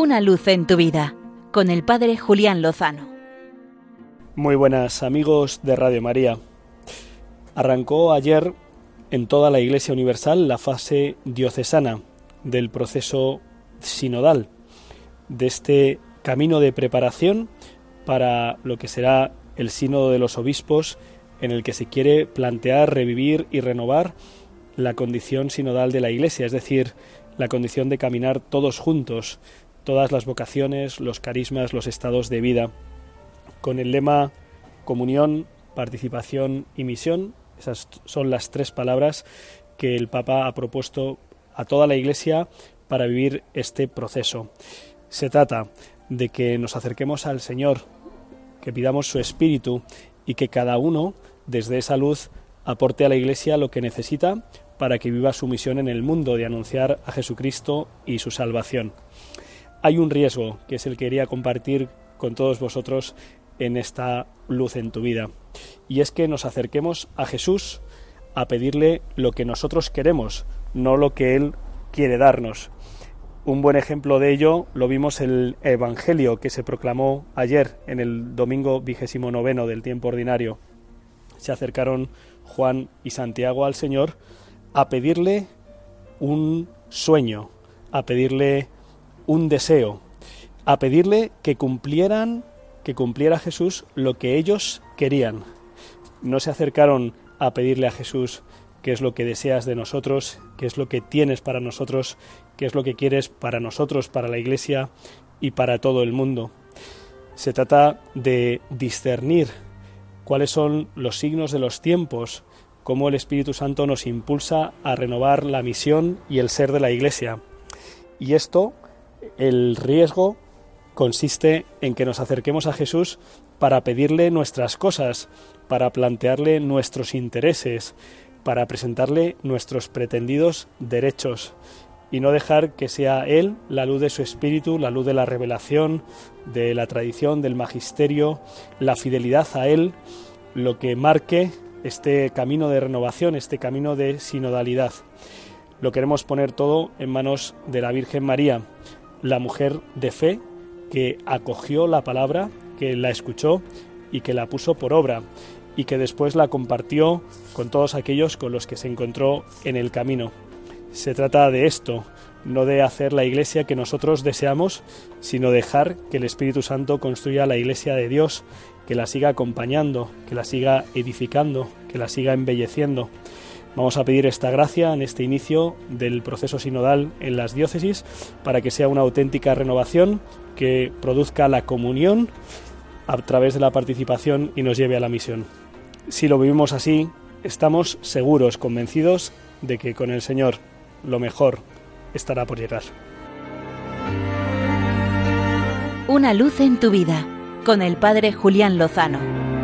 Una luz en tu vida con el Padre Julián Lozano. Muy buenas amigos de Radio María. Arrancó ayer en toda la Iglesia Universal la fase diocesana del proceso sinodal, de este camino de preparación para lo que será el sínodo de los obispos en el que se quiere plantear, revivir y renovar la condición sinodal de la Iglesia, es decir, la condición de caminar todos juntos, todas las vocaciones, los carismas, los estados de vida, con el lema comunión, participación y misión. Esas son las tres palabras que el Papa ha propuesto a toda la Iglesia para vivir este proceso. Se trata de que nos acerquemos al Señor, que pidamos su Espíritu y que cada uno, desde esa luz, aporte a la Iglesia lo que necesita para que viva su misión en el mundo de anunciar a Jesucristo y su salvación. Hay un riesgo que es el que quería compartir con todos vosotros en esta luz en tu vida, y es que nos acerquemos a Jesús a pedirle lo que nosotros queremos, no lo que Él quiere darnos. Un buen ejemplo de ello lo vimos en el Evangelio que se proclamó ayer, en el domingo vigésimo noveno del tiempo ordinario. Se acercaron Juan y Santiago al Señor a pedirle un sueño, a pedirle un deseo, a pedirle que cumplieran, que cumpliera Jesús lo que ellos querían. No se acercaron a pedirle a Jesús qué es lo que deseas de nosotros, qué es lo que tienes para nosotros, qué es lo que quieres para nosotros, para la Iglesia y para todo el mundo. Se trata de discernir cuáles son los signos de los tiempos, cómo el Espíritu Santo nos impulsa a renovar la misión y el ser de la Iglesia. Y esto, el riesgo consiste en que nos acerquemos a Jesús para pedirle nuestras cosas, para plantearle nuestros intereses, para presentarle nuestros pretendidos derechos y no dejar que sea Él la luz de su espíritu, la luz de la revelación, de la tradición, del magisterio, la fidelidad a Él, lo que marque este camino de renovación, este camino de sinodalidad. Lo queremos poner todo en manos de la Virgen María, la mujer de fe que acogió la palabra, que la escuchó y que la puso por obra y que después la compartió con todos aquellos con los que se encontró en el camino. Se trata de esto, no de hacer la iglesia que nosotros deseamos, sino dejar que el Espíritu Santo construya la iglesia de Dios, que la siga acompañando, que la siga edificando, que la siga embelleciendo. Vamos a pedir esta gracia en este inicio del proceso sinodal en las diócesis para que sea una auténtica renovación que produzca la comunión a través de la participación y nos lleve a la misión. Si lo vivimos así, estamos seguros, convencidos de que con el Señor lo mejor estará por llegar. Una luz en tu vida con el Padre Julián Lozano.